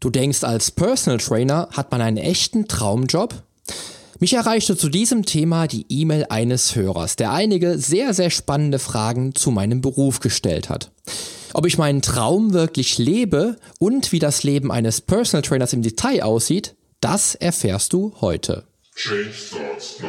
Du denkst, als Personal Trainer hat man einen echten Traumjob? Mich erreichte zu diesem Thema die E-Mail eines Hörers, der einige sehr, sehr spannende Fragen zu meinem Beruf gestellt hat. Ob ich meinen Traum wirklich lebe und wie das Leben eines Personal Trainers im Detail aussieht, das erfährst du heute. Change starts now.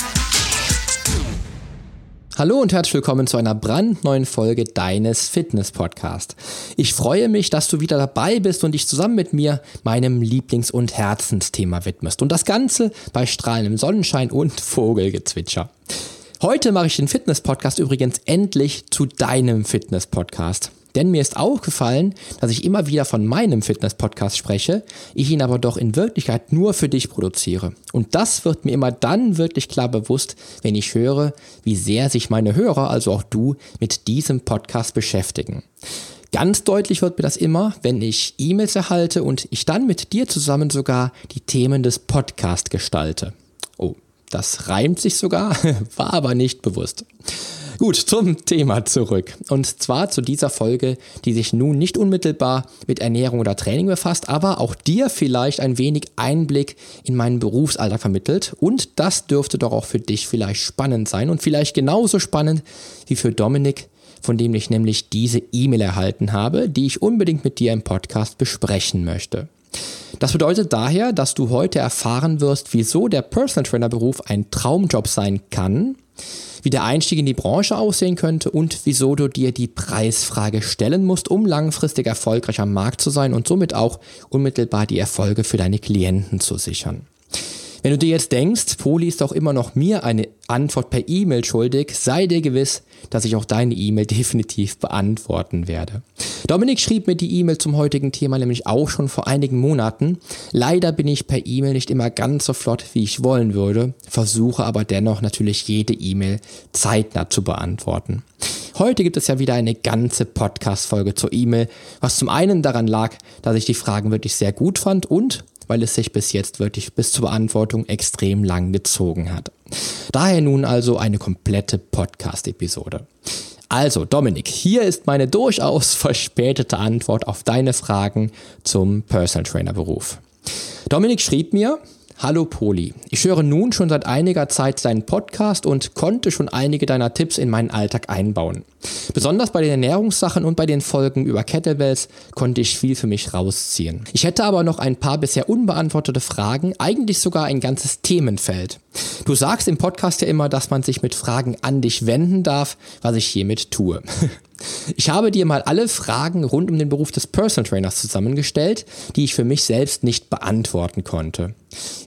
Hallo und herzlich willkommen zu einer brandneuen Folge deines Fitness Podcast. Ich freue mich, dass du wieder dabei bist und dich zusammen mit mir meinem Lieblings- und Herzensthema widmest. Und das Ganze bei strahlendem Sonnenschein und Vogelgezwitscher. Heute mache ich den Fitness Podcast übrigens endlich zu deinem Fitness Podcast. Denn mir ist aufgefallen, dass ich immer wieder von meinem Fitness-Podcast spreche, ich ihn aber doch in Wirklichkeit nur für dich produziere. Und das wird mir immer dann wirklich klar bewusst, wenn ich höre, wie sehr sich meine Hörer, also auch du, mit diesem Podcast beschäftigen. Ganz deutlich wird mir das immer, wenn ich E-Mails erhalte und ich dann mit dir zusammen sogar die Themen des Podcasts gestalte. Oh, das reimt sich sogar, war aber nicht bewusst. Gut, zum Thema zurück. Und zwar zu dieser Folge, die sich nun nicht unmittelbar mit Ernährung oder Training befasst, aber auch dir vielleicht ein wenig Einblick in meinen Berufsalltag vermittelt. Und das dürfte doch auch für dich vielleicht spannend sein und vielleicht genauso spannend wie für Dominik, von dem ich nämlich diese E-Mail erhalten habe, die ich unbedingt mit dir im Podcast besprechen möchte. Das bedeutet daher, dass du heute erfahren wirst, wieso der Personal Trainer Beruf ein Traumjob sein kann wie der Einstieg in die Branche aussehen könnte und wieso du dir die Preisfrage stellen musst, um langfristig erfolgreich am Markt zu sein und somit auch unmittelbar die Erfolge für deine Klienten zu sichern. Wenn du dir jetzt denkst, Poli ist doch immer noch mir eine Antwort per E-Mail schuldig, sei dir gewiss, dass ich auch deine E-Mail definitiv beantworten werde. Dominik schrieb mir die E-Mail zum heutigen Thema nämlich auch schon vor einigen Monaten. Leider bin ich per E-Mail nicht immer ganz so flott, wie ich wollen würde, versuche aber dennoch natürlich jede E-Mail zeitnah zu beantworten. Heute gibt es ja wieder eine ganze Podcast-Folge zur E-Mail, was zum einen daran lag, dass ich die Fragen wirklich sehr gut fand und weil es sich bis jetzt wirklich bis zur Beantwortung extrem lang gezogen hat. Daher nun also eine komplette Podcast-Episode. Also, Dominik, hier ist meine durchaus verspätete Antwort auf deine Fragen zum Personal Trainer Beruf. Dominik schrieb mir, Hallo Poli, ich höre nun schon seit einiger Zeit deinen Podcast und konnte schon einige deiner Tipps in meinen Alltag einbauen. Besonders bei den Ernährungssachen und bei den Folgen über Kettlebells konnte ich viel für mich rausziehen. Ich hätte aber noch ein paar bisher unbeantwortete Fragen, eigentlich sogar ein ganzes Themenfeld. Du sagst im Podcast ja immer, dass man sich mit Fragen an dich wenden darf, was ich hiermit tue. Ich habe dir mal alle Fragen rund um den Beruf des Personal Trainers zusammengestellt, die ich für mich selbst nicht beantworten konnte.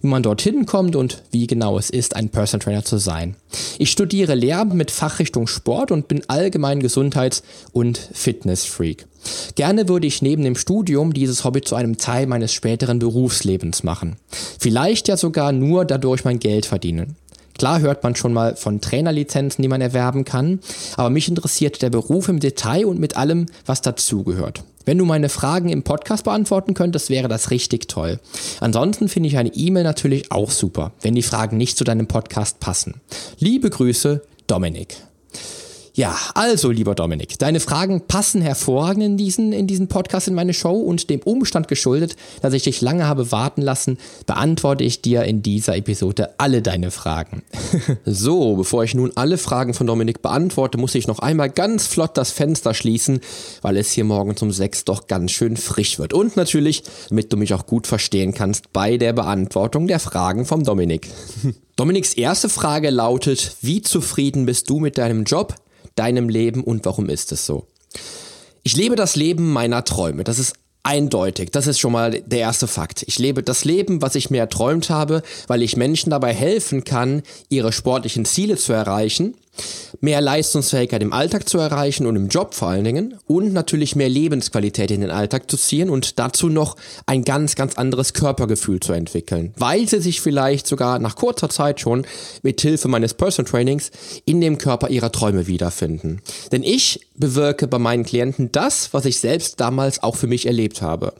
Wie man dorthin kommt und wie genau es ist, ein Personal Trainer zu sein. Ich studiere Lehramt mit Fachrichtung Sport und bin allgemein Gesundheits- und Fitnessfreak. Gerne würde ich neben dem Studium dieses Hobby zu einem Teil meines späteren Berufslebens machen. Vielleicht ja sogar nur dadurch mein Geld verdienen. Klar hört man schon mal von Trainerlizenzen, die man erwerben kann, aber mich interessiert der Beruf im Detail und mit allem, was dazugehört. Wenn du meine Fragen im Podcast beantworten könntest, wäre das richtig toll. Ansonsten finde ich eine E-Mail natürlich auch super, wenn die Fragen nicht zu deinem Podcast passen. Liebe Grüße, Dominik. Ja, also lieber Dominik, deine Fragen passen hervorragend in diesen, in diesen Podcast in meine Show und dem Umstand geschuldet, dass ich dich lange habe warten lassen, beantworte ich dir in dieser Episode alle deine Fragen. so, bevor ich nun alle Fragen von Dominik beantworte, muss ich noch einmal ganz flott das Fenster schließen, weil es hier morgen um sechs doch ganz schön frisch wird. Und natürlich, damit du mich auch gut verstehen kannst, bei der Beantwortung der Fragen vom Dominik. Dominiks erste Frage lautet, wie zufrieden bist du mit deinem Job? Deinem Leben und warum ist es so? Ich lebe das Leben meiner Träume. Das ist eindeutig. Das ist schon mal der erste Fakt. Ich lebe das Leben, was ich mir erträumt habe, weil ich Menschen dabei helfen kann, ihre sportlichen Ziele zu erreichen. Mehr Leistungsfähigkeit im Alltag zu erreichen und im Job vor allen Dingen und natürlich mehr Lebensqualität in den Alltag zu ziehen und dazu noch ein ganz, ganz anderes Körpergefühl zu entwickeln, weil sie sich vielleicht sogar nach kurzer Zeit schon mit Hilfe meines Personal Trainings in dem Körper ihrer Träume wiederfinden. Denn ich bewirke bei meinen Klienten das, was ich selbst damals auch für mich erlebt habe.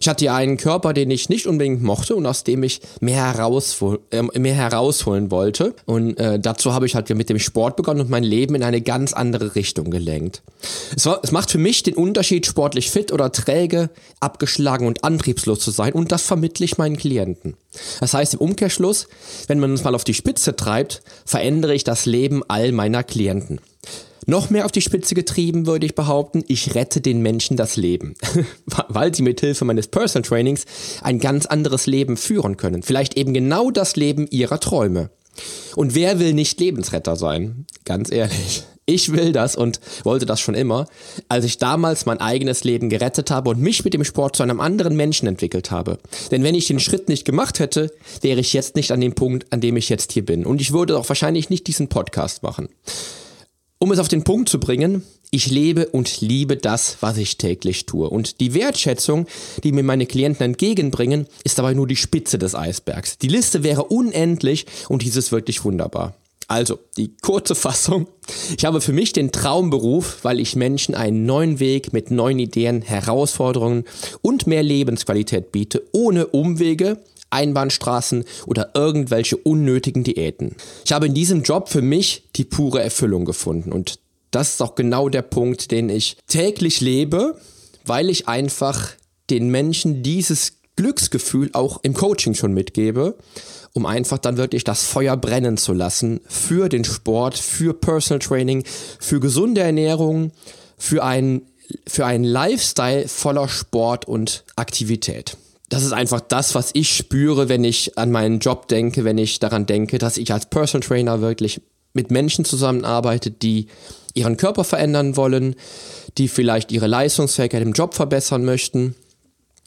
Ich hatte ja einen Körper, den ich nicht unbedingt mochte und aus dem ich mehr, heraushol äh, mehr herausholen wollte. Und äh, dazu habe ich halt mit dem Sport begonnen und mein Leben in eine ganz andere Richtung gelenkt. Es, war, es macht für mich den Unterschied, sportlich fit oder träge, abgeschlagen und antriebslos zu sein und das vermittle ich meinen Klienten. Das heißt im Umkehrschluss, wenn man uns mal auf die Spitze treibt, verändere ich das Leben all meiner Klienten. Noch mehr auf die Spitze getrieben, würde ich behaupten, ich rette den Menschen das Leben, weil sie mit Hilfe meines Personal Trainings ein ganz anderes Leben führen können. Vielleicht eben genau das Leben ihrer Träume. Und wer will nicht Lebensretter sein? Ganz ehrlich. Ich will das und wollte das schon immer, als ich damals mein eigenes Leben gerettet habe und mich mit dem Sport zu einem anderen Menschen entwickelt habe. Denn wenn ich den Schritt nicht gemacht hätte, wäre ich jetzt nicht an dem Punkt, an dem ich jetzt hier bin. Und ich würde auch wahrscheinlich nicht diesen Podcast machen. Um es auf den Punkt zu bringen, ich lebe und liebe das, was ich täglich tue. Und die Wertschätzung, die mir meine Klienten entgegenbringen, ist dabei nur die Spitze des Eisbergs. Die Liste wäre unendlich und dies ist wirklich wunderbar. Also, die kurze Fassung. Ich habe für mich den Traumberuf, weil ich Menschen einen neuen Weg mit neuen Ideen, Herausforderungen und mehr Lebensqualität biete, ohne Umwege, Einbahnstraßen oder irgendwelche unnötigen Diäten. Ich habe in diesem Job für mich die pure Erfüllung gefunden und das ist auch genau der Punkt, den ich täglich lebe, weil ich einfach den Menschen dieses Glücksgefühl auch im Coaching schon mitgebe, um einfach dann wirklich das Feuer brennen zu lassen für den Sport, für Personal Training, für gesunde Ernährung, für einen, für einen Lifestyle voller Sport und Aktivität. Das ist einfach das, was ich spüre, wenn ich an meinen Job denke, wenn ich daran denke, dass ich als Personal Trainer wirklich mit Menschen zusammenarbeite, die ihren Körper verändern wollen, die vielleicht ihre Leistungsfähigkeit im Job verbessern möchten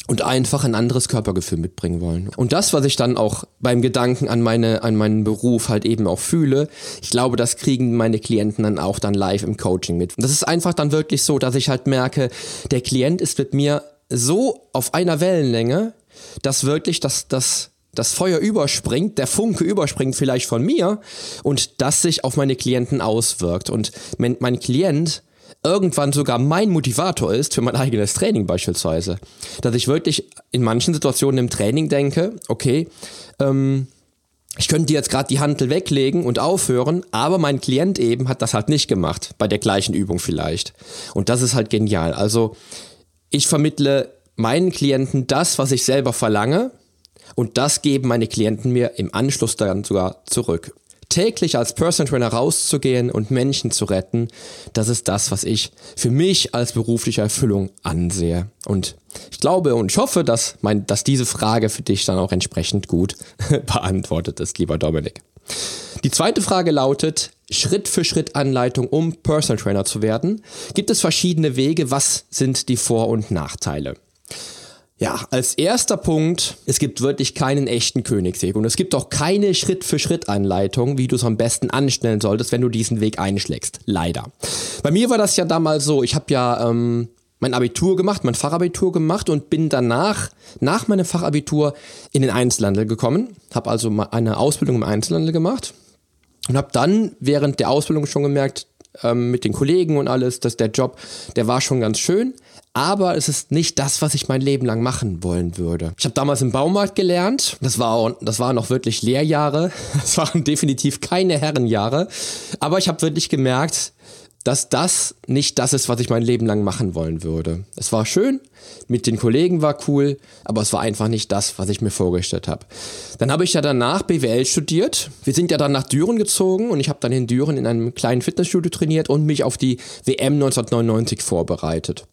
und einfach ein anderes Körpergefühl mitbringen wollen. Und das, was ich dann auch beim Gedanken an meine, an meinen Beruf halt eben auch fühle, ich glaube, das kriegen meine Klienten dann auch dann live im Coaching mit. Und das ist einfach dann wirklich so, dass ich halt merke, der Klient ist mit mir so auf einer Wellenlänge, dass wirklich das, das, das Feuer überspringt, der Funke überspringt vielleicht von mir und das sich auf meine Klienten auswirkt. Und wenn mein Klient irgendwann sogar mein Motivator ist für mein eigenes Training beispielsweise. Dass ich wirklich in manchen Situationen im Training denke, okay, ähm, ich könnte jetzt gerade die Handel weglegen und aufhören, aber mein Klient eben hat das halt nicht gemacht, bei der gleichen Übung vielleicht. Und das ist halt genial. Also ich vermittle meinen Klienten das, was ich selber verlange und das geben meine Klienten mir im Anschluss dann sogar zurück. Täglich als Person Trainer rauszugehen und Menschen zu retten, das ist das, was ich für mich als berufliche Erfüllung ansehe. Und ich glaube und ich hoffe, dass, mein, dass diese Frage für dich dann auch entsprechend gut beantwortet ist, lieber Dominik. Die zweite Frage lautet, Schritt für Schritt Anleitung, um Personal Trainer zu werden. Gibt es verschiedene Wege? Was sind die Vor- und Nachteile? Ja, als erster Punkt, es gibt wirklich keinen echten Königsweg und es gibt auch keine Schritt-für-Schritt-Anleitung, wie du es am besten anstellen solltest, wenn du diesen Weg einschlägst. Leider. Bei mir war das ja damals so, ich habe ja ähm, mein Abitur gemacht, mein Fachabitur gemacht und bin danach, nach meinem Fachabitur, in den Einzelhandel gekommen. Habe also eine Ausbildung im Einzelhandel gemacht und habe dann während der Ausbildung schon gemerkt, ähm, mit den Kollegen und alles, dass der Job, der war schon ganz schön aber es ist nicht das, was ich mein Leben lang machen wollen würde. Ich habe damals im Baumarkt gelernt. Das war auch, das waren noch wirklich Lehrjahre. Das waren definitiv keine Herrenjahre. Aber ich habe wirklich gemerkt, dass das nicht das ist, was ich mein Leben lang machen wollen würde. Es war schön, mit den Kollegen war cool, aber es war einfach nicht das, was ich mir vorgestellt habe. Dann habe ich ja danach BWL studiert. Wir sind ja dann nach Düren gezogen und ich habe dann in Düren in einem kleinen Fitnessstudio trainiert und mich auf die WM 1999 vorbereitet.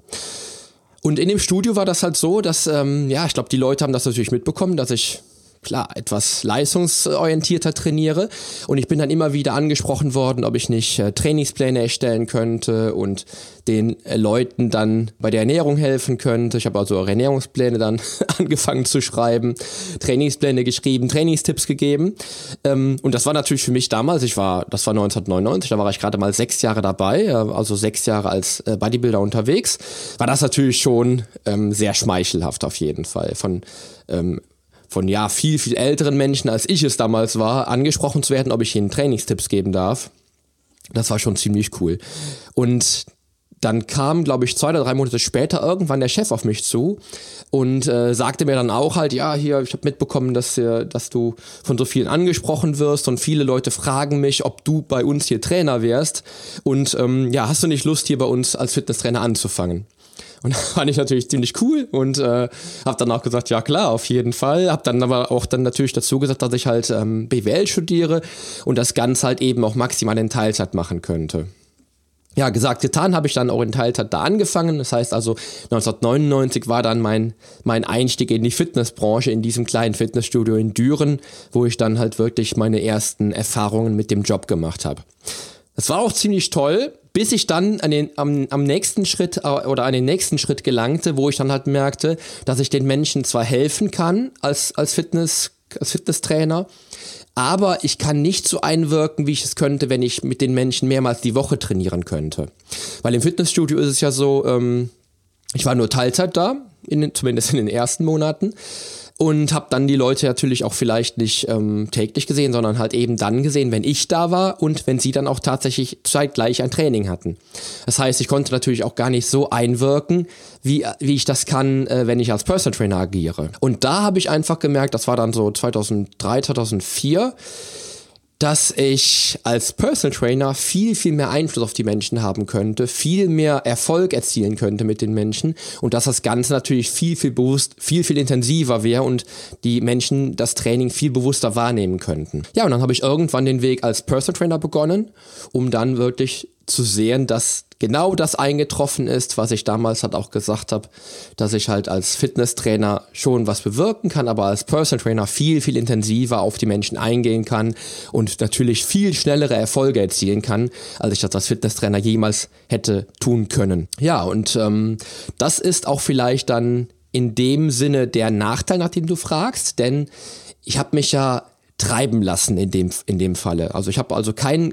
Und in dem Studio war das halt so, dass, ähm, ja, ich glaube, die Leute haben das natürlich mitbekommen, dass ich klar, etwas leistungsorientierter trainiere. Und ich bin dann immer wieder angesprochen worden, ob ich nicht äh, Trainingspläne erstellen könnte und den äh, Leuten dann bei der Ernährung helfen könnte. Ich habe also Ernährungspläne dann angefangen zu schreiben, Trainingspläne geschrieben, Trainingstipps gegeben. Ähm, und das war natürlich für mich damals, ich war, das war 1999, da war ich gerade mal sechs Jahre dabei, also sechs Jahre als äh, Bodybuilder unterwegs, war das natürlich schon ähm, sehr schmeichelhaft auf jeden Fall. Von ähm, von ja viel, viel älteren Menschen, als ich es damals war, angesprochen zu werden, ob ich ihnen Trainingstipps geben darf. Das war schon ziemlich cool. Und dann kam, glaube ich, zwei oder drei Monate später irgendwann der Chef auf mich zu und äh, sagte mir dann auch halt, ja, hier, ich habe mitbekommen, dass, dass du von so vielen angesprochen wirst und viele Leute fragen mich, ob du bei uns hier Trainer wärst und ähm, ja, hast du nicht Lust, hier bei uns als Fitnesstrainer anzufangen? Und fand ich natürlich ziemlich cool und äh, habe dann auch gesagt, ja klar, auf jeden Fall. Habe dann aber auch dann natürlich dazu gesagt, dass ich halt ähm, BWL studiere und das Ganze halt eben auch maximal in Teilzeit machen könnte. Ja, gesagt, getan habe ich dann auch in Teilzeit da angefangen. Das heißt also 1999 war dann mein, mein Einstieg in die Fitnessbranche in diesem kleinen Fitnessstudio in Düren, wo ich dann halt wirklich meine ersten Erfahrungen mit dem Job gemacht habe. Das war auch ziemlich toll, bis ich dann an den, am, am nächsten Schritt äh, oder an den nächsten Schritt gelangte, wo ich dann halt merkte, dass ich den Menschen zwar helfen kann als, als Fitness, als Fitnesstrainer, aber ich kann nicht so einwirken, wie ich es könnte, wenn ich mit den Menschen mehrmals die Woche trainieren könnte. Weil im Fitnessstudio ist es ja so, ähm, ich war nur Teilzeit da, in, zumindest in den ersten Monaten und habe dann die Leute natürlich auch vielleicht nicht ähm, täglich gesehen, sondern halt eben dann gesehen, wenn ich da war und wenn sie dann auch tatsächlich zeitgleich ein Training hatten. Das heißt, ich konnte natürlich auch gar nicht so einwirken, wie, wie ich das kann, äh, wenn ich als Personal Trainer agiere. Und da habe ich einfach gemerkt, das war dann so 2003, 2004, dass ich als Personal Trainer viel, viel mehr Einfluss auf die Menschen haben könnte, viel mehr Erfolg erzielen könnte mit den Menschen und dass das Ganze natürlich viel, viel bewusst, viel, viel intensiver wäre und die Menschen das Training viel bewusster wahrnehmen könnten. Ja, und dann habe ich irgendwann den Weg als Personal Trainer begonnen, um dann wirklich zu sehen, dass genau das eingetroffen ist, was ich damals halt auch gesagt habe, dass ich halt als Fitnesstrainer schon was bewirken kann, aber als Personal Trainer viel, viel intensiver auf die Menschen eingehen kann und natürlich viel schnellere Erfolge erzielen kann, als ich das als Fitnesstrainer jemals hätte tun können. Ja, und ähm, das ist auch vielleicht dann in dem Sinne der Nachteil, nach dem du fragst, denn ich habe mich ja treiben lassen in dem, in dem Falle. Also ich habe also keinen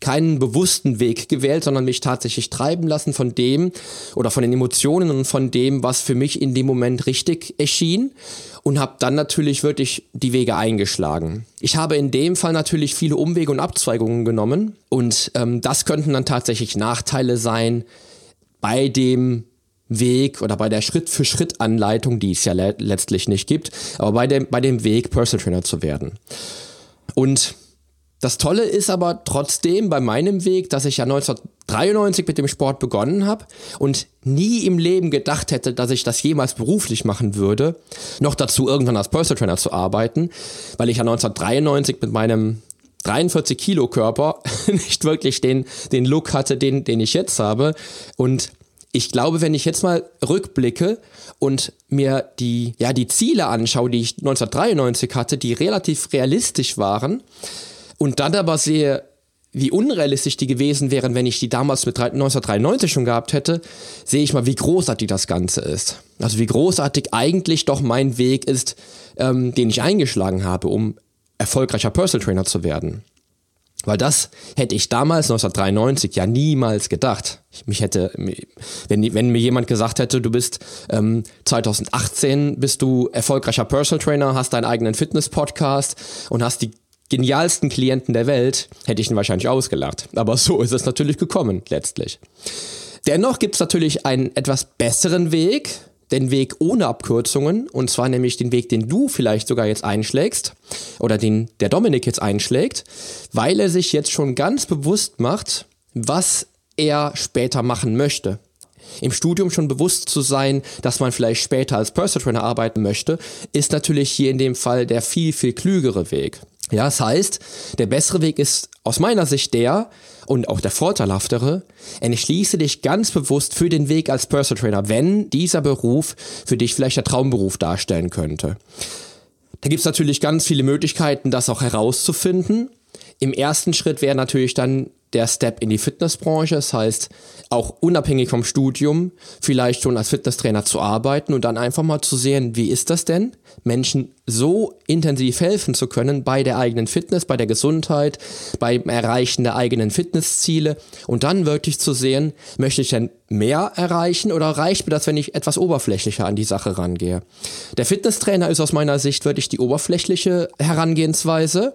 keinen bewussten Weg gewählt, sondern mich tatsächlich treiben lassen von dem oder von den Emotionen und von dem, was für mich in dem Moment richtig erschien und habe dann natürlich wirklich die Wege eingeschlagen. Ich habe in dem Fall natürlich viele Umwege und Abzweigungen genommen und ähm, das könnten dann tatsächlich Nachteile sein bei dem Weg oder bei der Schritt-für-Schritt-Anleitung, die es ja le letztlich nicht gibt, aber bei dem, bei dem Weg, Personal Trainer zu werden. Und das Tolle ist aber trotzdem bei meinem Weg, dass ich ja 1993 mit dem Sport begonnen habe und nie im Leben gedacht hätte, dass ich das jemals beruflich machen würde. Noch dazu irgendwann als Personal Trainer zu arbeiten, weil ich ja 1993 mit meinem 43 Kilo Körper nicht wirklich den, den Look hatte, den, den ich jetzt habe. Und ich glaube, wenn ich jetzt mal rückblicke und mir die, ja, die Ziele anschaue, die ich 1993 hatte, die relativ realistisch waren, und dann aber sehe, wie unrealistisch die gewesen wären, wenn ich die damals mit 1993 schon gehabt hätte, sehe ich mal, wie großartig das Ganze ist. Also wie großartig eigentlich doch mein Weg ist, ähm, den ich eingeschlagen habe, um erfolgreicher Personal Trainer zu werden. Weil das hätte ich damals 1993 ja niemals gedacht. Ich mich hätte, wenn, wenn mir jemand gesagt hätte, du bist ähm, 2018 bist du erfolgreicher Personal Trainer, hast deinen eigenen Fitness-Podcast und hast die genialsten Klienten der Welt, hätte ich ihn wahrscheinlich ausgelacht. Aber so ist es natürlich gekommen, letztlich. Dennoch gibt es natürlich einen etwas besseren Weg, den Weg ohne Abkürzungen, und zwar nämlich den Weg, den du vielleicht sogar jetzt einschlägst, oder den der Dominik jetzt einschlägt, weil er sich jetzt schon ganz bewusst macht, was er später machen möchte. Im Studium schon bewusst zu sein, dass man vielleicht später als Personal Trainer arbeiten möchte, ist natürlich hier in dem Fall der viel, viel klügere Weg. Ja, das heißt, der bessere Weg ist aus meiner Sicht der und auch der vorteilhaftere, entschließe dich ganz bewusst für den Weg als Personal Trainer, wenn dieser Beruf für dich vielleicht der Traumberuf darstellen könnte. Da gibt es natürlich ganz viele Möglichkeiten, das auch herauszufinden. Im ersten Schritt wäre natürlich dann der Step in die Fitnessbranche. Das heißt, auch unabhängig vom Studium vielleicht schon als Fitnesstrainer zu arbeiten und dann einfach mal zu sehen, wie ist das denn, Menschen so intensiv helfen zu können bei der eigenen Fitness, bei der Gesundheit, beim Erreichen der eigenen Fitnessziele und dann wirklich zu sehen, möchte ich denn mehr erreichen oder reicht mir das, wenn ich etwas oberflächlicher an die Sache rangehe? Der Fitnesstrainer ist aus meiner Sicht wirklich die oberflächliche Herangehensweise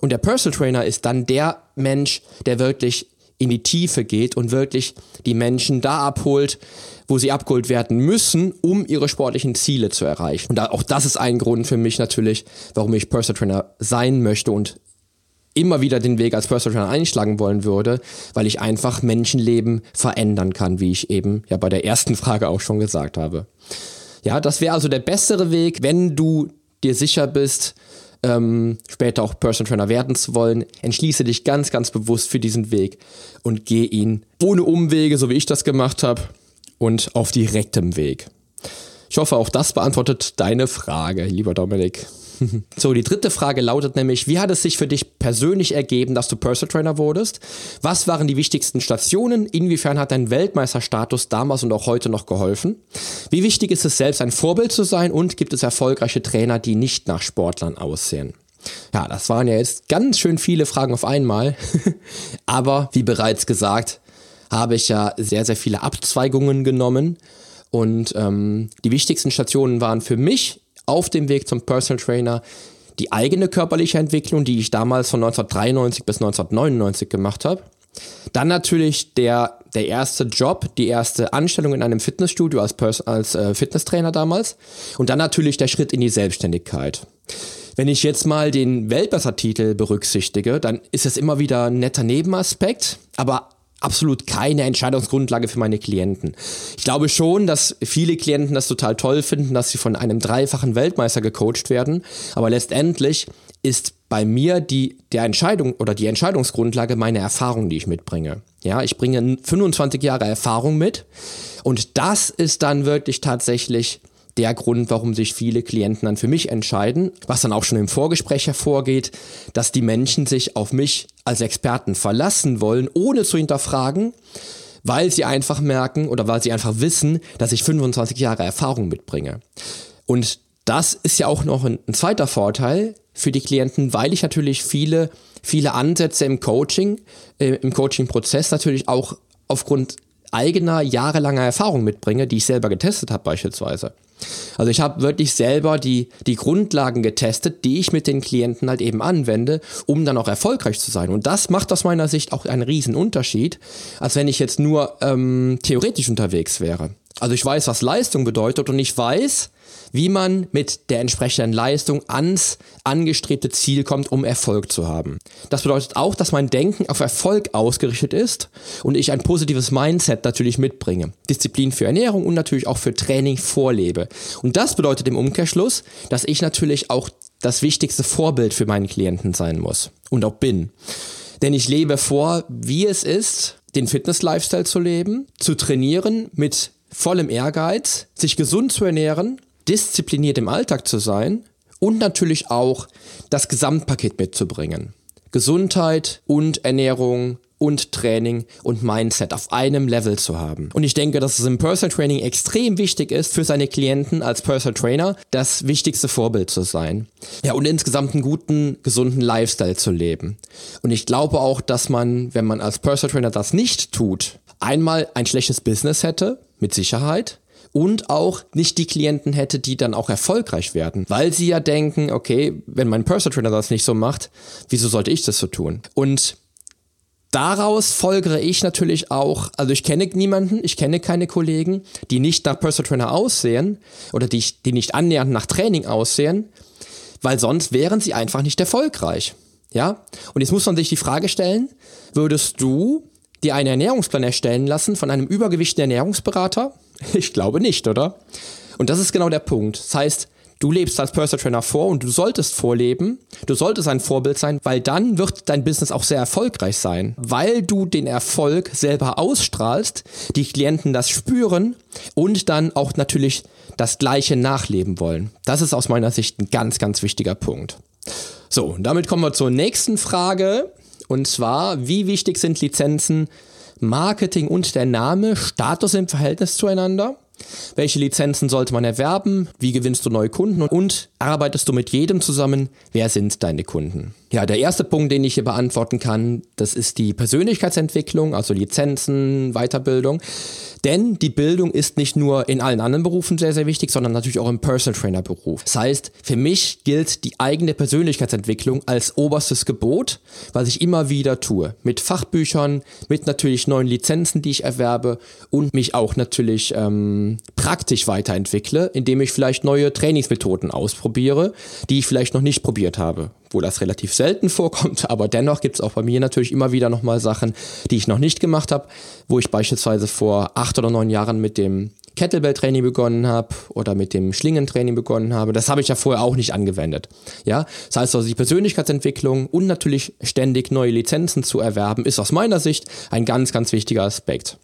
und der Personal Trainer ist dann der Mensch, der wirklich in die Tiefe geht und wirklich die Menschen da abholt, wo sie abgeholt werden müssen, um ihre sportlichen Ziele zu erreichen. Und auch das ist ein Grund für mich natürlich, warum ich Personal Trainer sein möchte und immer wieder den Weg als Personal Trainer einschlagen wollen würde, weil ich einfach Menschenleben verändern kann, wie ich eben ja bei der ersten Frage auch schon gesagt habe. Ja, das wäre also der bessere Weg, wenn du dir sicher bist, ähm, später auch Personal Trainer werden zu wollen, entschließe dich ganz, ganz bewusst für diesen Weg und geh ihn ohne Umwege, so wie ich das gemacht habe, und auf direktem Weg. Ich hoffe, auch das beantwortet deine Frage, lieber Dominik. So, die dritte Frage lautet nämlich, wie hat es sich für dich persönlich ergeben, dass du Personal Trainer wurdest? Was waren die wichtigsten Stationen? Inwiefern hat dein Weltmeisterstatus damals und auch heute noch geholfen? Wie wichtig ist es selbst ein Vorbild zu sein und gibt es erfolgreiche Trainer, die nicht nach Sportlern aussehen? Ja, das waren ja jetzt ganz schön viele Fragen auf einmal. Aber wie bereits gesagt, habe ich ja sehr, sehr viele Abzweigungen genommen. Und ähm, die wichtigsten Stationen waren für mich auf dem Weg zum Personal Trainer die eigene körperliche Entwicklung, die ich damals von 1993 bis 1999 gemacht habe. Dann natürlich der, der erste Job, die erste Anstellung in einem Fitnessstudio als, Pers als äh, Fitnesstrainer damals. Und dann natürlich der Schritt in die Selbstständigkeit. Wenn ich jetzt mal den Weltmeistertitel berücksichtige, dann ist es immer wieder ein netter Nebenaspekt, aber absolut keine Entscheidungsgrundlage für meine Klienten. Ich glaube schon, dass viele Klienten das total toll finden, dass sie von einem dreifachen Weltmeister gecoacht werden, aber letztendlich ist bei mir die der Entscheidung oder die Entscheidungsgrundlage meine Erfahrung, die ich mitbringe. Ja, ich bringe 25 Jahre Erfahrung mit und das ist dann wirklich tatsächlich der Grund, warum sich viele Klienten dann für mich entscheiden, was dann auch schon im Vorgespräch hervorgeht, dass die Menschen sich auf mich als Experten verlassen wollen, ohne zu hinterfragen, weil sie einfach merken oder weil sie einfach wissen, dass ich 25 Jahre Erfahrung mitbringe. Und das ist ja auch noch ein, zweiter Vorteil für die Klienten, weil ich natürlich viele, viele Ansätze im Coaching, äh, im Coaching-Prozess natürlich auch aufgrund eigener jahrelanger Erfahrung mitbringe, die ich selber getestet habe beispielsweise. Also ich habe wirklich selber die, die Grundlagen getestet, die ich mit den Klienten halt eben anwende, um dann auch erfolgreich zu sein. Und das macht aus meiner Sicht auch einen riesen Unterschied, als wenn ich jetzt nur ähm, theoretisch unterwegs wäre. Also ich weiß, was Leistung bedeutet und ich weiß, wie man mit der entsprechenden Leistung ans angestrebte Ziel kommt, um Erfolg zu haben. Das bedeutet auch, dass mein Denken auf Erfolg ausgerichtet ist und ich ein positives Mindset natürlich mitbringe. Disziplin für Ernährung und natürlich auch für Training vorlebe. Und das bedeutet im Umkehrschluss, dass ich natürlich auch das wichtigste Vorbild für meinen Klienten sein muss und auch bin. Denn ich lebe vor, wie es ist, den Fitness-Lifestyle zu leben, zu trainieren mit vollem Ehrgeiz, sich gesund zu ernähren diszipliniert im Alltag zu sein und natürlich auch das Gesamtpaket mitzubringen. Gesundheit und Ernährung und Training und Mindset auf einem Level zu haben. Und ich denke, dass es im Personal Training extrem wichtig ist, für seine Klienten als Personal Trainer das wichtigste Vorbild zu sein. Ja, und insgesamt einen guten, gesunden Lifestyle zu leben. Und ich glaube auch, dass man, wenn man als Personal Trainer das nicht tut, einmal ein schlechtes Business hätte, mit Sicherheit, und auch nicht die Klienten hätte, die dann auch erfolgreich werden, weil sie ja denken, okay, wenn mein Personal Trainer das nicht so macht, wieso sollte ich das so tun? Und daraus folgere ich natürlich auch, also ich kenne niemanden, ich kenne keine Kollegen, die nicht nach Personal Trainer aussehen oder die, die nicht annähernd nach Training aussehen, weil sonst wären sie einfach nicht erfolgreich. Ja? Und jetzt muss man sich die Frage stellen, würdest du dir einen Ernährungsplan erstellen lassen von einem übergewichtigen Ernährungsberater? Ich glaube nicht, oder? Und das ist genau der Punkt. Das heißt, Du lebst als Personal Trainer vor und du solltest vorleben. Du solltest ein Vorbild sein, weil dann wird dein Business auch sehr erfolgreich sein, weil du den Erfolg selber ausstrahlst, die Klienten das spüren und dann auch natürlich das Gleiche nachleben wollen. Das ist aus meiner Sicht ein ganz, ganz wichtiger Punkt. So, und damit kommen wir zur nächsten Frage. Und zwar, wie wichtig sind Lizenzen, Marketing und der Name, Status im Verhältnis zueinander? Welche Lizenzen sollte man erwerben? Wie gewinnst du neue Kunden? Und arbeitest du mit jedem zusammen? Wer sind deine Kunden? Ja, der erste Punkt, den ich hier beantworten kann, das ist die Persönlichkeitsentwicklung, also Lizenzen, Weiterbildung. Denn die Bildung ist nicht nur in allen anderen Berufen sehr, sehr wichtig, sondern natürlich auch im Personal Trainer Beruf. Das heißt, für mich gilt die eigene Persönlichkeitsentwicklung als oberstes Gebot, was ich immer wieder tue. Mit Fachbüchern, mit natürlich neuen Lizenzen, die ich erwerbe und mich auch natürlich ähm, praktisch weiterentwickle, indem ich vielleicht neue Trainingsmethoden ausprobiere, die ich vielleicht noch nicht probiert habe wo das relativ selten vorkommt, aber dennoch gibt es auch bei mir natürlich immer wieder nochmal Sachen, die ich noch nicht gemacht habe, wo ich beispielsweise vor acht oder neun Jahren mit dem Kettlebell-Training begonnen habe oder mit dem Schlingentraining begonnen habe. Das habe ich ja vorher auch nicht angewendet. Ja, das heißt also die Persönlichkeitsentwicklung und natürlich ständig neue Lizenzen zu erwerben, ist aus meiner Sicht ein ganz, ganz wichtiger Aspekt.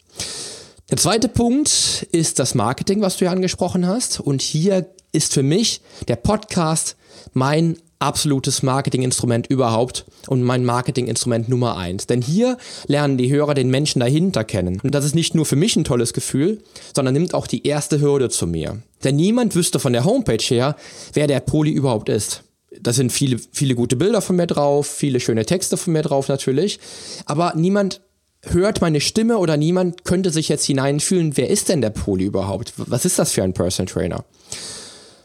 Der zweite Punkt ist das Marketing, was du ja angesprochen hast. Und hier ist für mich der Podcast mein absolutes Marketinginstrument überhaupt und mein Marketinginstrument Nummer eins. Denn hier lernen die Hörer den Menschen dahinter kennen. Und das ist nicht nur für mich ein tolles Gefühl, sondern nimmt auch die erste Hürde zu mir. Denn niemand wüsste von der Homepage her, wer der Poli überhaupt ist. Da sind viele, viele gute Bilder von mir drauf, viele schöne Texte von mir drauf natürlich. Aber niemand hört meine Stimme oder niemand könnte sich jetzt hineinfühlen, wer ist denn der Poli überhaupt? Was ist das für ein Personal Trainer?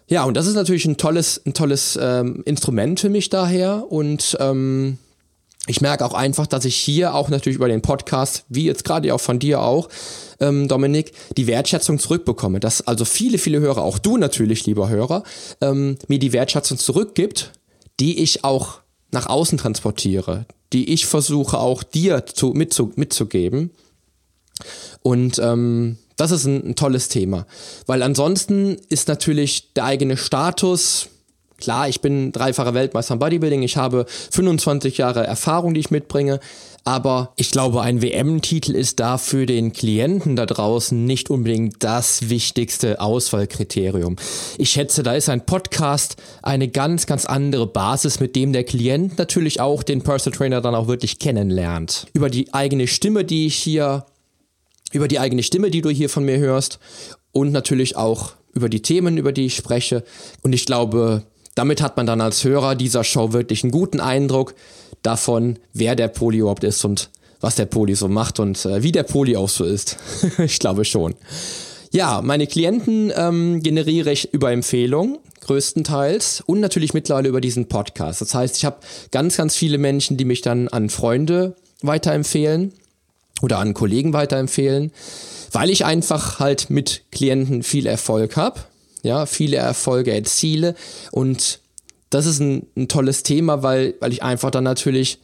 Ja, und das ist natürlich ein tolles, ein tolles ähm, Instrument für mich daher. Und ähm, ich merke auch einfach, dass ich hier auch natürlich über den Podcast, wie jetzt gerade auch von dir auch, ähm, Dominik, die Wertschätzung zurückbekomme. Dass also viele, viele Hörer, auch du natürlich, lieber Hörer, ähm, mir die Wertschätzung zurückgibt, die ich auch nach außen transportiere, die ich versuche auch dir zu, mitzu, mitzugeben. Und ähm, das ist ein, ein tolles Thema. Weil ansonsten ist natürlich der eigene Status, Klar, ich bin dreifacher Weltmeister im Bodybuilding, ich habe 25 Jahre Erfahrung, die ich mitbringe, aber ich glaube, ein WM-Titel ist da für den Klienten da draußen nicht unbedingt das wichtigste Auswahlkriterium. Ich schätze, da ist ein Podcast eine ganz, ganz andere Basis, mit dem der Klient natürlich auch den Personal Trainer dann auch wirklich kennenlernt. Über die eigene Stimme, die ich hier über die eigene Stimme, die du hier von mir hörst und natürlich auch über die Themen, über die ich spreche. Und ich glaube, damit hat man dann als Hörer dieser Show wirklich einen guten Eindruck davon, wer der Poli überhaupt ist und was der Poli so macht und äh, wie der Poli auch so ist. ich glaube schon. Ja, meine Klienten ähm, generiere ich über Empfehlung größtenteils und natürlich mittlerweile über diesen Podcast. Das heißt, ich habe ganz, ganz viele Menschen, die mich dann an Freunde weiterempfehlen oder an Kollegen weiterempfehlen, weil ich einfach halt mit Klienten viel Erfolg habe, ja, viele Erfolge erziele und das ist ein, ein tolles Thema, weil, weil ich einfach dann natürlich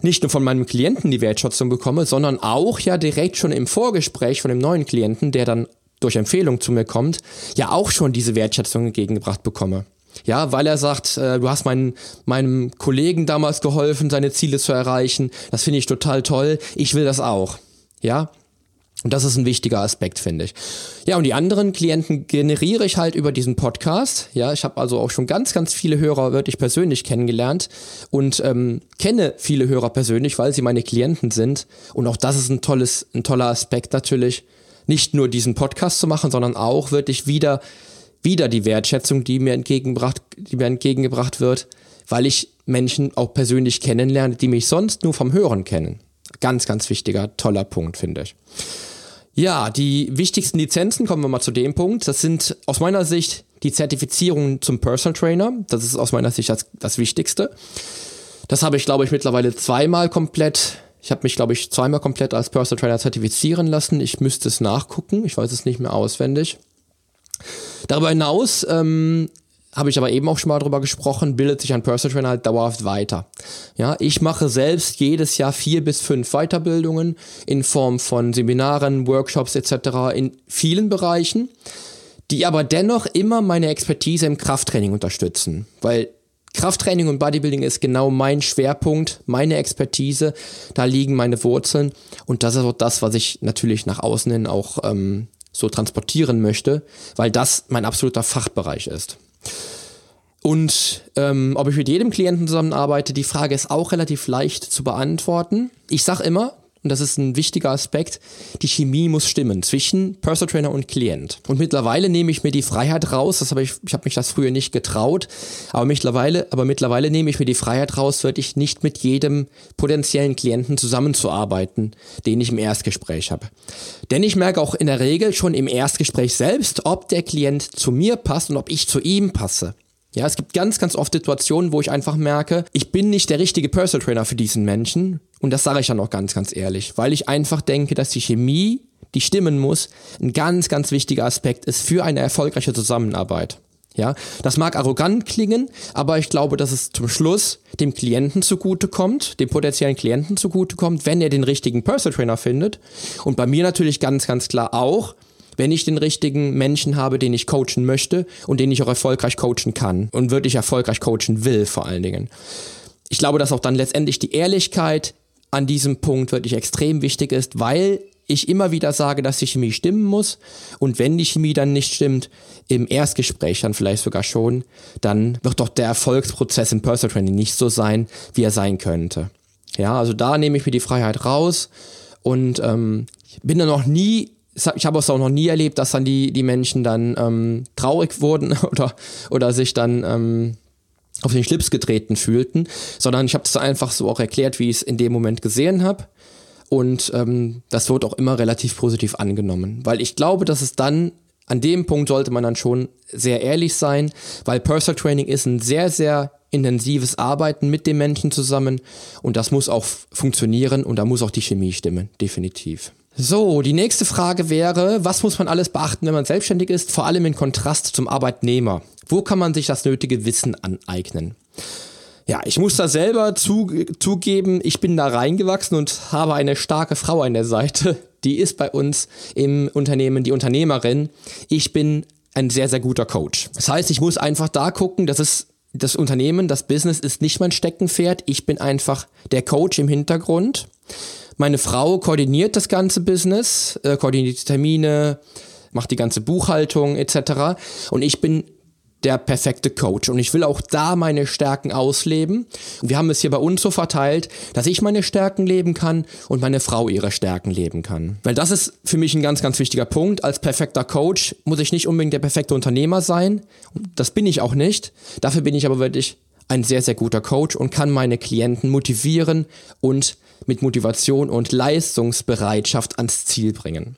nicht nur von meinem Klienten die Wertschätzung bekomme, sondern auch ja direkt schon im Vorgespräch von dem neuen Klienten, der dann durch Empfehlung zu mir kommt, ja auch schon diese Wertschätzung entgegengebracht bekomme. Ja, weil er sagt, äh, du hast meinen, meinem Kollegen damals geholfen, seine Ziele zu erreichen. Das finde ich total toll. Ich will das auch. Ja. Und das ist ein wichtiger Aspekt, finde ich. Ja, und die anderen Klienten generiere ich halt über diesen Podcast. Ja, ich habe also auch schon ganz, ganz viele Hörer wirklich persönlich kennengelernt und ähm, kenne viele Hörer persönlich, weil sie meine Klienten sind. Und auch das ist ein tolles, ein toller Aspekt natürlich. Nicht nur diesen Podcast zu machen, sondern auch wirklich wieder wieder die Wertschätzung, die mir entgegengebracht, die mir entgegengebracht wird, weil ich Menschen auch persönlich kennenlerne, die mich sonst nur vom Hören kennen. Ganz, ganz wichtiger, toller Punkt, finde ich. Ja, die wichtigsten Lizenzen, kommen wir mal zu dem Punkt. Das sind aus meiner Sicht die Zertifizierungen zum Personal Trainer. Das ist aus meiner Sicht das, das Wichtigste. Das habe ich, glaube ich, mittlerweile zweimal komplett. Ich habe mich, glaube ich, zweimal komplett als Personal Trainer zertifizieren lassen. Ich müsste es nachgucken. Ich weiß es nicht mehr auswendig. Darüber hinaus ähm, habe ich aber eben auch schon mal drüber gesprochen, bildet sich ein Personal Trainer halt dauerhaft weiter. Ja, ich mache selbst jedes Jahr vier bis fünf Weiterbildungen in Form von Seminaren, Workshops etc. in vielen Bereichen, die aber dennoch immer meine Expertise im Krafttraining unterstützen, weil Krafttraining und Bodybuilding ist genau mein Schwerpunkt, meine Expertise, da liegen meine Wurzeln und das ist auch das, was ich natürlich nach außen hin auch ähm, so transportieren möchte, weil das mein absoluter Fachbereich ist. Und ähm, ob ich mit jedem Klienten zusammenarbeite, die Frage ist auch relativ leicht zu beantworten. Ich sage immer, und das ist ein wichtiger Aspekt, die Chemie muss stimmen zwischen Personal Trainer und Klient. Und mittlerweile nehme ich mir die Freiheit raus, das habe ich, ich habe mich das früher nicht getraut, aber mittlerweile, aber mittlerweile nehme ich mir die Freiheit raus, wirklich nicht mit jedem potenziellen Klienten zusammenzuarbeiten, den ich im Erstgespräch habe. Denn ich merke auch in der Regel schon im Erstgespräch selbst, ob der Klient zu mir passt und ob ich zu ihm passe. Ja, es gibt ganz, ganz oft Situationen, wo ich einfach merke, ich bin nicht der richtige Personal Trainer für diesen Menschen. Und das sage ich dann auch ganz, ganz ehrlich, weil ich einfach denke, dass die Chemie, die stimmen muss, ein ganz, ganz wichtiger Aspekt ist für eine erfolgreiche Zusammenarbeit. Ja, das mag arrogant klingen, aber ich glaube, dass es zum Schluss dem Klienten zugutekommt, dem potenziellen Klienten zugutekommt, wenn er den richtigen Personal Trainer findet. Und bei mir natürlich ganz, ganz klar auch, wenn ich den richtigen Menschen habe, den ich coachen möchte und den ich auch erfolgreich coachen kann und wirklich erfolgreich coachen will vor allen Dingen. Ich glaube, dass auch dann letztendlich die Ehrlichkeit an diesem Punkt wirklich extrem wichtig ist, weil ich immer wieder sage, dass die Chemie stimmen muss und wenn die Chemie dann nicht stimmt, im Erstgespräch dann vielleicht sogar schon, dann wird doch der Erfolgsprozess im Personal Training nicht so sein, wie er sein könnte. Ja, also da nehme ich mir die Freiheit raus und ähm, bin da noch nie ich habe es auch noch nie erlebt, dass dann die, die Menschen dann ähm, traurig wurden oder, oder sich dann ähm, auf den Schlips getreten fühlten, sondern ich habe es einfach so auch erklärt, wie ich es in dem Moment gesehen habe. Und ähm, das wird auch immer relativ positiv angenommen, weil ich glaube, dass es dann an dem Punkt sollte man dann schon sehr ehrlich sein, weil Personal Training ist ein sehr, sehr intensives Arbeiten mit dem Menschen zusammen und das muss auch funktionieren und da muss auch die Chemie stimmen, definitiv. So, die nächste Frage wäre, was muss man alles beachten, wenn man selbstständig ist, vor allem in Kontrast zum Arbeitnehmer? Wo kann man sich das nötige Wissen aneignen? Ja, ich muss da selber zu, zugeben, ich bin da reingewachsen und habe eine starke Frau an der Seite. Die ist bei uns im Unternehmen die Unternehmerin. Ich bin ein sehr, sehr guter Coach. Das heißt, ich muss einfach da gucken, dass es das Unternehmen, das Business ist nicht mein Steckenpferd. Ich bin einfach der Coach im Hintergrund. Meine Frau koordiniert das ganze Business, äh, koordiniert die Termine, macht die ganze Buchhaltung etc. Und ich bin der perfekte Coach. Und ich will auch da meine Stärken ausleben. Wir haben es hier bei uns so verteilt, dass ich meine Stärken leben kann und meine Frau ihre Stärken leben kann. Weil das ist für mich ein ganz, ganz wichtiger Punkt. Als perfekter Coach muss ich nicht unbedingt der perfekte Unternehmer sein. Das bin ich auch nicht. Dafür bin ich aber wirklich ein sehr, sehr guter Coach und kann meine Klienten motivieren und mit Motivation und Leistungsbereitschaft ans Ziel bringen.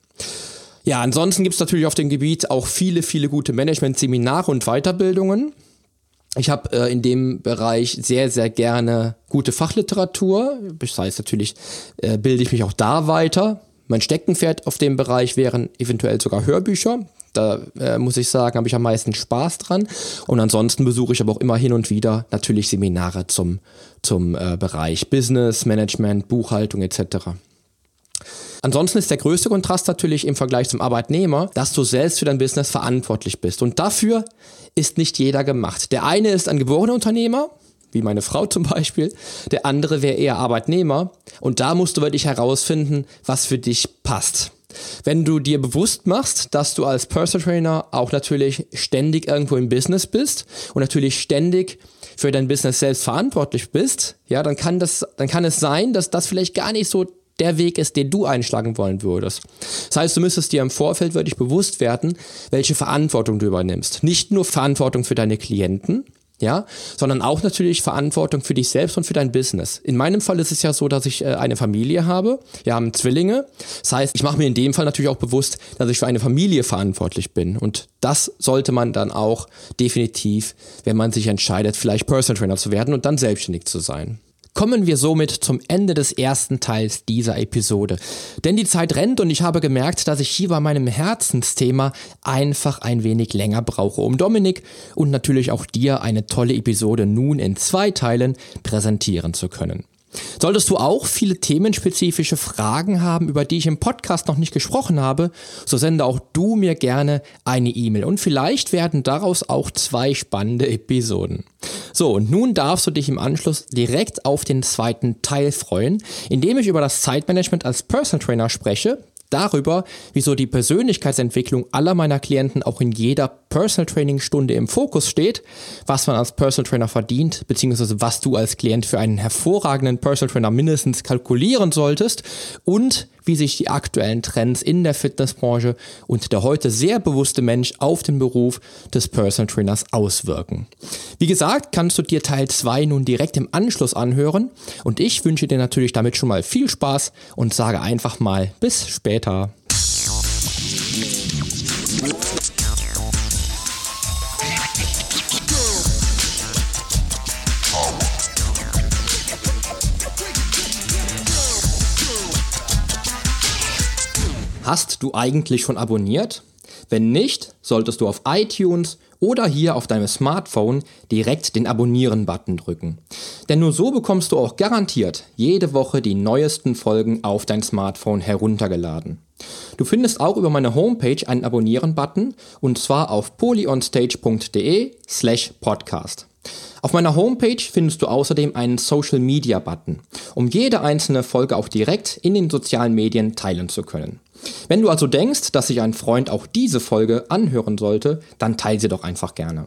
Ja, ansonsten gibt es natürlich auf dem Gebiet auch viele, viele gute Management-Seminare und Weiterbildungen. Ich habe äh, in dem Bereich sehr, sehr gerne gute Fachliteratur. Das heißt natürlich, äh, bilde ich mich auch da weiter. Mein Steckenpferd auf dem Bereich wären eventuell sogar Hörbücher. Da äh, muss ich sagen, habe ich am meisten Spaß dran. Und ansonsten besuche ich aber auch immer hin und wieder natürlich Seminare zum, zum äh, Bereich Business, Management, Buchhaltung etc. Ansonsten ist der größte Kontrast natürlich im Vergleich zum Arbeitnehmer, dass du selbst für dein Business verantwortlich bist. Und dafür ist nicht jeder gemacht. Der eine ist ein geborener Unternehmer, wie meine Frau zum Beispiel. Der andere wäre eher Arbeitnehmer. Und da musst du wirklich herausfinden, was für dich passt. Wenn du dir bewusst machst, dass du als Personal Trainer auch natürlich ständig irgendwo im Business bist und natürlich ständig für dein Business selbst verantwortlich bist, ja, dann kann das, dann kann es sein, dass das vielleicht gar nicht so der Weg ist, den du einschlagen wollen würdest. Das heißt, du müsstest dir im Vorfeld wirklich bewusst werden, welche Verantwortung du übernimmst. Nicht nur Verantwortung für deine Klienten, ja, sondern auch natürlich Verantwortung für dich selbst und für dein Business. In meinem Fall ist es ja so, dass ich äh, eine Familie habe. Wir haben Zwillinge. Das heißt, ich mache mir in dem Fall natürlich auch bewusst, dass ich für eine Familie verantwortlich bin. Und das sollte man dann auch definitiv, wenn man sich entscheidet, vielleicht Personal Trainer zu werden und dann selbstständig zu sein. Kommen wir somit zum Ende des ersten Teils dieser Episode. Denn die Zeit rennt und ich habe gemerkt, dass ich hier bei meinem Herzensthema einfach ein wenig länger brauche, um Dominik und natürlich auch dir eine tolle Episode nun in zwei Teilen präsentieren zu können. Solltest du auch viele themenspezifische Fragen haben, über die ich im Podcast noch nicht gesprochen habe, so sende auch du mir gerne eine E-Mail und vielleicht werden daraus auch zwei spannende Episoden. So, und nun darfst du dich im Anschluss direkt auf den zweiten Teil freuen, in dem ich über das Zeitmanagement als Personal Trainer spreche, darüber, wieso die Persönlichkeitsentwicklung aller meiner Klienten auch in jeder Personal Training Stunde im Fokus steht, was man als Personal Trainer verdient, beziehungsweise was du als Klient für einen hervorragenden Personal Trainer mindestens kalkulieren solltest und wie sich die aktuellen Trends in der Fitnessbranche und der heute sehr bewusste Mensch auf den Beruf des Personal Trainers auswirken. Wie gesagt, kannst du dir Teil 2 nun direkt im Anschluss anhören und ich wünsche dir natürlich damit schon mal viel Spaß und sage einfach mal bis später. Hast du eigentlich schon abonniert? Wenn nicht, solltest du auf iTunes oder hier auf deinem Smartphone direkt den Abonnieren-Button drücken. Denn nur so bekommst du auch garantiert jede Woche die neuesten Folgen auf dein Smartphone heruntergeladen. Du findest auch über meine Homepage einen Abonnieren-Button und zwar auf polyonstage.de slash podcast. Auf meiner Homepage findest du außerdem einen Social Media Button, um jede einzelne Folge auch direkt in den sozialen Medien teilen zu können. Wenn du also denkst, dass sich ein Freund auch diese Folge anhören sollte, dann teile sie doch einfach gerne.